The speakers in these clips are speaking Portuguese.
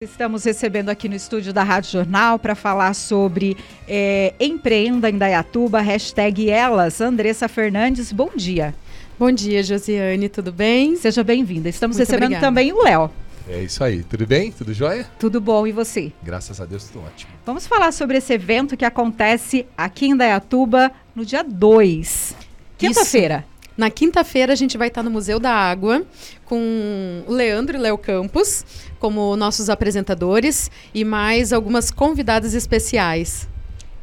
Estamos recebendo aqui no estúdio da Rádio Jornal para falar sobre é, Empreenda em Dayatuba, hashtag elas. Andressa Fernandes, bom dia. Bom dia, Josiane, tudo bem? Seja bem-vinda. Estamos Muito recebendo obrigada. também o Léo. É isso aí, tudo bem? Tudo jóia? Tudo bom, e você? Graças a Deus, tudo ótimo. Vamos falar sobre esse evento que acontece aqui em Dayatuba no dia 2, quinta-feira. Na quinta-feira a gente vai estar no Museu da Água com Leandro e Léo Campos como nossos apresentadores e mais algumas convidadas especiais.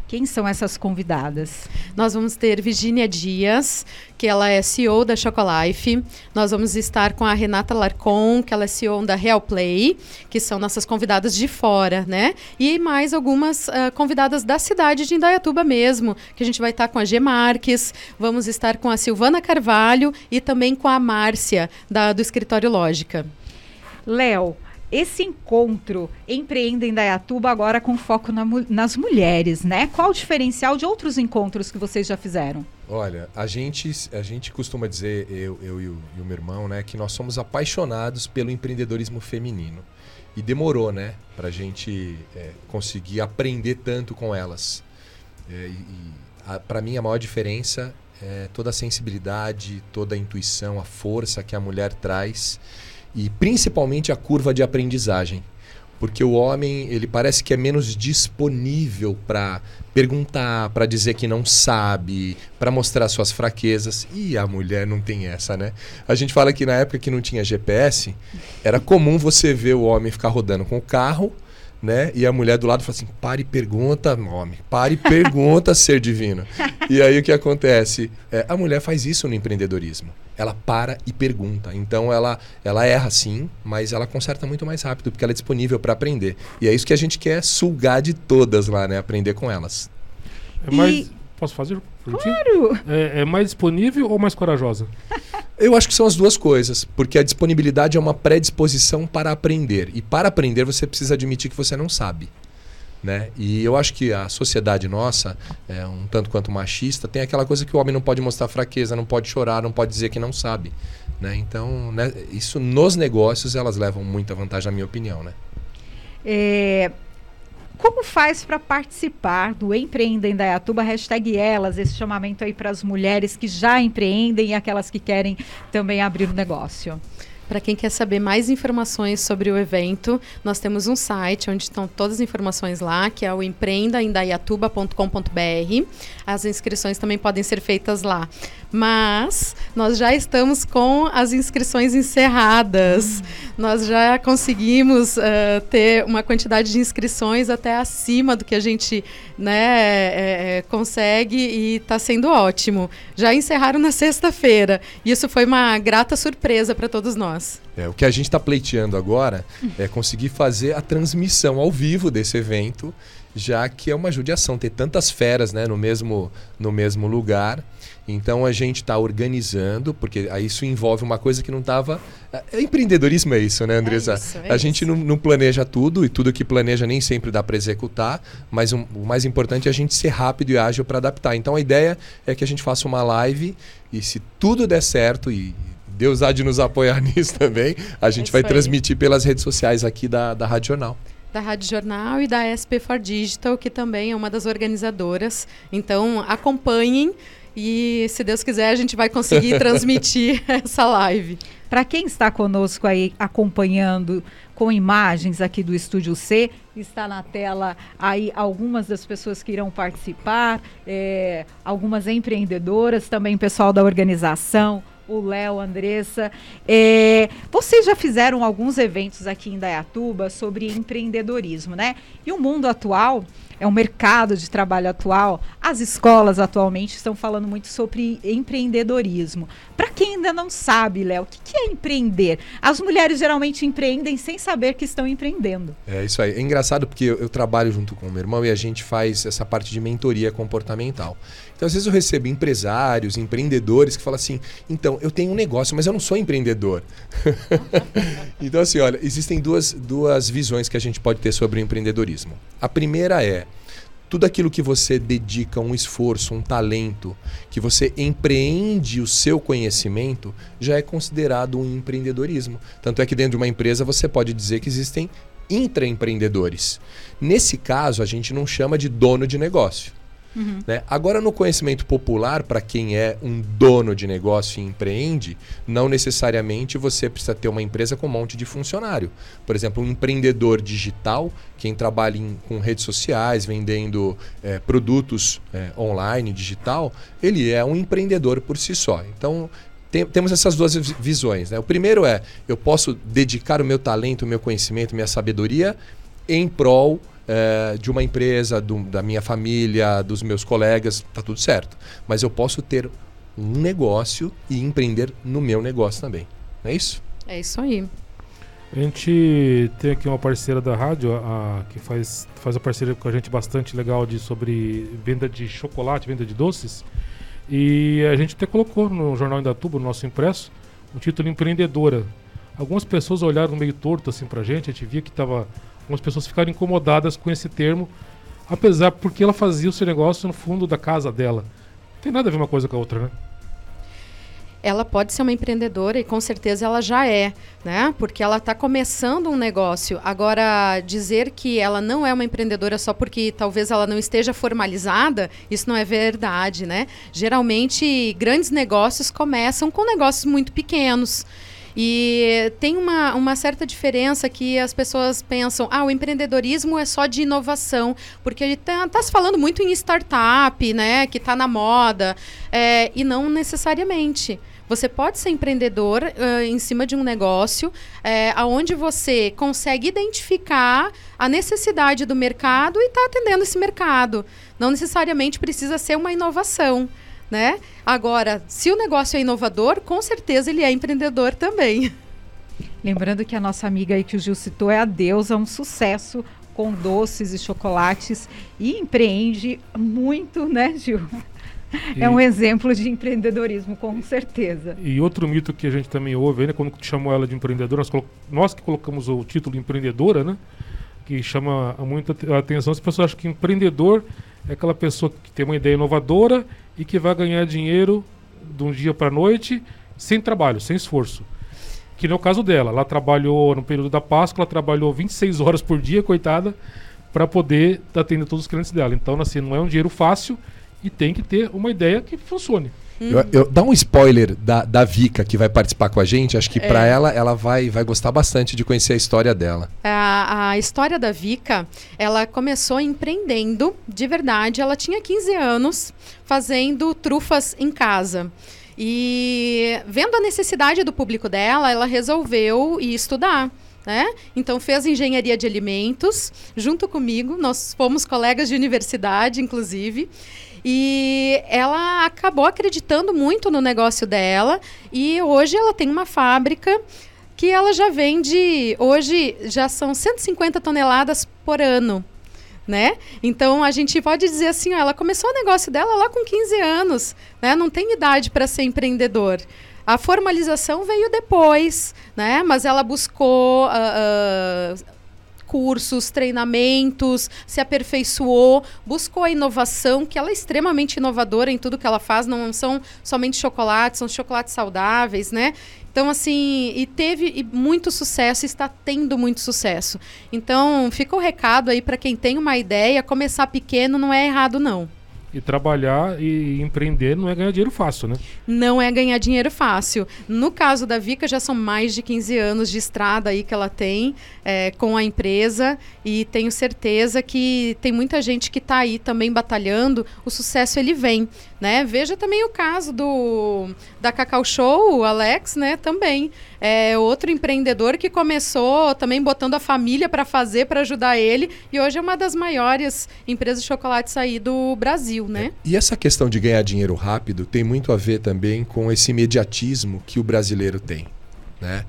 Quem são essas convidadas? Nós vamos ter Virginia Dias, que ela é CEO da Chocolife. Nós vamos estar com a Renata Larcon, que ela é CEO da Real Play, que são nossas convidadas de fora, né? E mais algumas uh, convidadas da cidade de Indaiatuba mesmo, que a gente vai estar com a G Marques, vamos estar com a Silvana Carvalho e também com a Márcia, da, do Escritório Lógica. Léo, esse encontro Empreenda em Dayatuba agora com foco na, nas mulheres, né? Qual o diferencial de outros encontros que vocês já fizeram? Olha, a gente, a gente costuma dizer, eu, eu e, o, e o meu irmão, né, que nós somos apaixonados pelo empreendedorismo feminino. E demorou, né, para a gente é, conseguir aprender tanto com elas. É, para mim, a maior diferença é toda a sensibilidade, toda a intuição, a força que a mulher traz e principalmente a curva de aprendizagem. Porque o homem, ele parece que é menos disponível para perguntar, para dizer que não sabe, para mostrar suas fraquezas. E a mulher não tem essa, né? A gente fala que na época que não tinha GPS, era comum você ver o homem ficar rodando com o carro né? E a mulher do lado fala assim: pare e pergunta, homem, pare e pergunta, ser divino. E aí o que acontece? É, a mulher faz isso no empreendedorismo. Ela para e pergunta. Então ela, ela erra sim, mas ela conserta muito mais rápido, porque ela é disponível para aprender. E é isso que a gente quer sugar de todas lá, né? Aprender com elas. É mais. E... Posso fazer? Claro! É, é mais disponível ou mais corajosa? Eu acho que são as duas coisas, porque a disponibilidade é uma predisposição para aprender. E para aprender você precisa admitir que você não sabe. Né? E eu acho que a sociedade nossa, é um tanto quanto machista, tem aquela coisa que o homem não pode mostrar fraqueza, não pode chorar, não pode dizer que não sabe. Né? Então, né, isso nos negócios elas levam muita vantagem, na minha opinião. Né? É, como faz para participar do Empreenda em Dayatuba? Hashtag elas, esse chamamento aí para as mulheres que já empreendem e aquelas que querem também abrir o um negócio. Para quem quer saber mais informações sobre o evento, nós temos um site onde estão todas as informações lá, que é o empreendaindaiatuba.com.br. As inscrições também podem ser feitas lá. Mas nós já estamos com as inscrições encerradas. Nós já conseguimos uh, ter uma quantidade de inscrições até acima do que a gente né, é, consegue e está sendo ótimo. Já encerraram na sexta-feira. Isso foi uma grata surpresa para todos nós nós. É, o que a gente está pleiteando agora é conseguir fazer a transmissão ao vivo desse evento, já que é uma judiação ter tantas feras né, no, mesmo, no mesmo lugar. Então a gente está organizando, porque isso envolve uma coisa que não estava. É, empreendedorismo é isso, né, Andresa? É isso, é a gente não, não, planeja tudo e tudo que planeja nem sempre dá para executar, mas um, o mais importante é a gente ser rápido e ágil para adaptar. Então a ideia é que a gente faça uma live e se tudo der certo e Deus há de nos apoiar nisso também. A gente é vai transmitir pelas redes sociais aqui da, da Rádio Jornal da Rádio Jornal e da SP for Digital, que também é uma das organizadoras. Então, acompanhem e, se Deus quiser, a gente vai conseguir transmitir essa live. Para quem está conosco aí acompanhando com imagens aqui do Estúdio C, está na tela aí algumas das pessoas que irão participar, é, algumas empreendedoras, também pessoal da organização, o Léo, Andressa. É, vocês já fizeram alguns eventos aqui em Dayatuba sobre empreendedorismo, né? E o mundo atual é um mercado de trabalho atual. As escolas atualmente estão falando muito sobre empreendedorismo. Para quem ainda não sabe, Léo, o que, que, é empreender? As mulheres geralmente empreendem sem saber que estão empreendendo. É isso aí. É engraçado porque eu, eu trabalho junto com o meu irmão e a gente faz essa parte de mentoria comportamental. Então, às vezes eu recebo empresários, empreendedores que falam assim: então, eu tenho um negócio, mas eu não sou empreendedor. então, assim, olha, existem duas, duas visões que a gente pode ter sobre o empreendedorismo. A primeira é tudo aquilo que você dedica um esforço, um talento, que você empreende o seu conhecimento, já é considerado um empreendedorismo. Tanto é que dentro de uma empresa você pode dizer que existem intraempreendedores. Nesse caso, a gente não chama de dono de negócio. Uhum. Né? Agora, no conhecimento popular, para quem é um dono de negócio e empreende, não necessariamente você precisa ter uma empresa com um monte de funcionário. Por exemplo, um empreendedor digital, quem trabalha em, com redes sociais, vendendo é, produtos é, online, digital, ele é um empreendedor por si só. Então, tem, temos essas duas visões. Né? O primeiro é, eu posso dedicar o meu talento, o meu conhecimento, minha sabedoria em prol é, de uma empresa, do, da minha família, dos meus colegas, tá tudo certo. Mas eu posso ter um negócio e empreender no meu negócio também. Não é isso? É isso aí. A gente tem aqui uma parceira da rádio, a, que faz, faz a parceria com a gente bastante legal de, sobre venda de chocolate, venda de doces. E a gente até colocou no Jornal Indatuba, no nosso impresso, o título Empreendedora. Algumas pessoas olharam meio torto assim pra gente, a gente via que tava Algumas pessoas ficaram incomodadas com esse termo, apesar porque ela fazia o seu negócio no fundo da casa dela. Não tem nada a ver uma coisa com a outra, né? ela pode ser uma empreendedora e com certeza ela já é, né? Porque ela está começando um negócio. Agora, dizer que ela não é uma empreendedora só porque talvez ela não esteja formalizada, isso não é verdade, né? Geralmente, grandes negócios começam com negócios muito pequenos. E tem uma, uma certa diferença que as pessoas pensam, ah, o empreendedorismo é só de inovação, porque está tá se falando muito em startup, né, que está na moda, é, e não necessariamente. Você pode ser empreendedor uh, em cima de um negócio é, aonde você consegue identificar a necessidade do mercado e está atendendo esse mercado. Não necessariamente precisa ser uma inovação né? Agora, se o negócio é inovador, com certeza ele é empreendedor também. Lembrando que a nossa amiga aí que o Gil citou é a Deusa, um sucesso com doces e chocolates e empreende muito, né, Gil? E, é um exemplo de empreendedorismo, com certeza. E outro mito que a gente também ouve, né, quando chamou ela de empreendedora, nós, nós que colocamos o título empreendedora, né, que chama muita atenção, as pessoas acham que empreendedor é aquela pessoa que tem uma ideia inovadora e que vai ganhar dinheiro de um dia para noite sem trabalho, sem esforço. Que no caso dela, ela trabalhou no período da Páscoa, ela trabalhou 26 horas por dia, coitada, para poder atender todos os clientes dela. Então, assim, não é um dinheiro fácil e tem que ter uma ideia que funcione. Eu, eu, dá um spoiler da, da Vika que vai participar com a gente. Acho que é. para ela, ela vai, vai gostar bastante de conhecer a história dela. A, a história da Vika, ela começou empreendendo de verdade. Ela tinha 15 anos, fazendo trufas em casa. E vendo a necessidade do público dela, ela resolveu ir estudar. Né? Então fez engenharia de alimentos junto comigo. Nós fomos colegas de universidade, inclusive. E ela acabou acreditando muito no negócio dela e hoje ela tem uma fábrica que ela já vende, hoje já são 150 toneladas por ano. Né? Então a gente pode dizer assim, ó, ela começou o negócio dela lá com 15 anos, né? Não tem idade para ser empreendedor. A formalização veio depois, né? Mas ela buscou uh, uh, cursos, treinamentos, se aperfeiçoou, buscou a inovação, que ela é extremamente inovadora em tudo que ela faz, não são somente chocolates, são chocolates saudáveis, né? Então, assim, e teve muito sucesso, está tendo muito sucesso. Então, fica o recado aí para quem tem uma ideia, começar pequeno não é errado, não. E trabalhar e empreender não é ganhar dinheiro fácil, né? Não é ganhar dinheiro fácil. No caso da Vika, já são mais de 15 anos de estrada aí que ela tem é, com a empresa e tenho certeza que tem muita gente que está aí também batalhando. O sucesso ele vem, né? Veja também o caso do da Cacau Show, o Alex, né? Também é outro empreendedor que começou também botando a família para fazer, para ajudar ele, e hoje é uma das maiores empresas de chocolate aí do Brasil, né? É. E essa questão de ganhar dinheiro rápido tem muito a ver também com esse imediatismo que o brasileiro tem, né?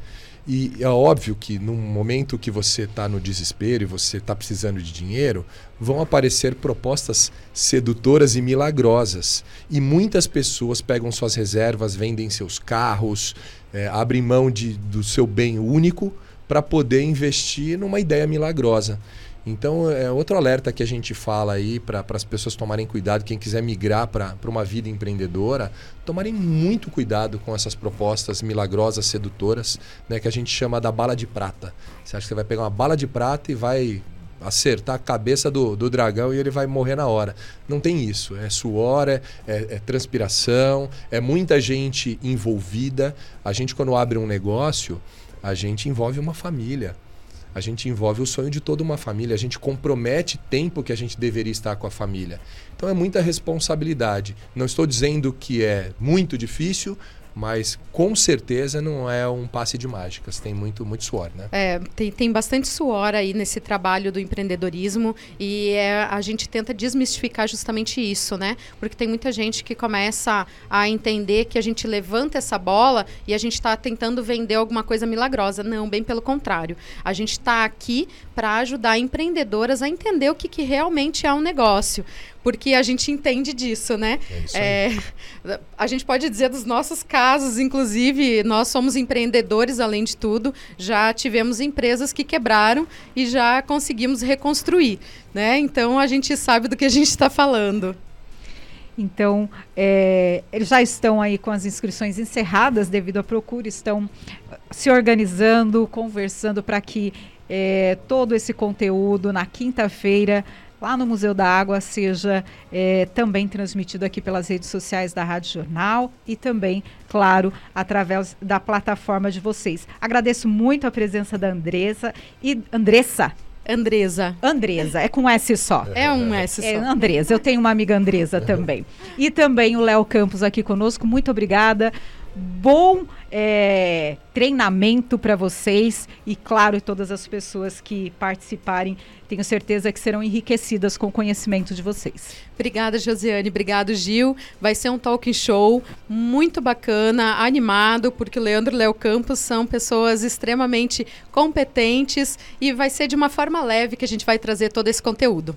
E é óbvio que no momento que você está no desespero e você está precisando de dinheiro, vão aparecer propostas sedutoras e milagrosas. E muitas pessoas pegam suas reservas, vendem seus carros, é, abrem mão de, do seu bem único para poder investir numa ideia milagrosa. Então, é outro alerta que a gente fala aí para as pessoas tomarem cuidado, quem quiser migrar para uma vida empreendedora, tomarem muito cuidado com essas propostas milagrosas, sedutoras, né, que a gente chama da bala de prata. Você acha que você vai pegar uma bala de prata e vai acertar a cabeça do, do dragão e ele vai morrer na hora. Não tem isso. É suor, é, é, é, transpiração, é muita gente envolvida. A gente, quando abre um negócio, a gente envolve uma família a gente envolve o sonho de toda uma família, a gente compromete tempo que a gente deveria estar com a família. Então é muita responsabilidade. Não estou dizendo que é muito difícil, mas com certeza não é um passe de mágicas, tem muito, muito suor, né? É, tem, tem bastante suor aí nesse trabalho do empreendedorismo e é, a gente tenta desmistificar justamente isso, né? Porque tem muita gente que começa a entender que a gente levanta essa bola e a gente está tentando vender alguma coisa milagrosa. Não, bem pelo contrário. A gente está aqui para ajudar empreendedoras a entender o que, que realmente é um negócio porque a gente entende disso, né? É é, a gente pode dizer dos nossos casos, inclusive, nós somos empreendedores, além de tudo, já tivemos empresas que quebraram e já conseguimos reconstruir, né? Então a gente sabe do que a gente está falando. Então, é, eles já estão aí com as inscrições encerradas devido à procura, estão se organizando, conversando para que é, todo esse conteúdo na quinta-feira lá no Museu da Água seja é, também transmitido aqui pelas redes sociais da Rádio Jornal e também, claro, através da plataforma de vocês. Agradeço muito a presença da Andressa e Andressa. Andresa. Andresa, é com S só. É um S só. É, Andresa, eu tenho uma amiga Andresa também. E também o Léo Campos aqui conosco, muito obrigada bom é, treinamento para vocês e, claro, todas as pessoas que participarem, tenho certeza que serão enriquecidas com o conhecimento de vocês. Obrigada, Josiane. Obrigado, Gil. Vai ser um talk show muito bacana, animado, porque Leandro e Léo Campos são pessoas extremamente competentes e vai ser de uma forma leve que a gente vai trazer todo esse conteúdo.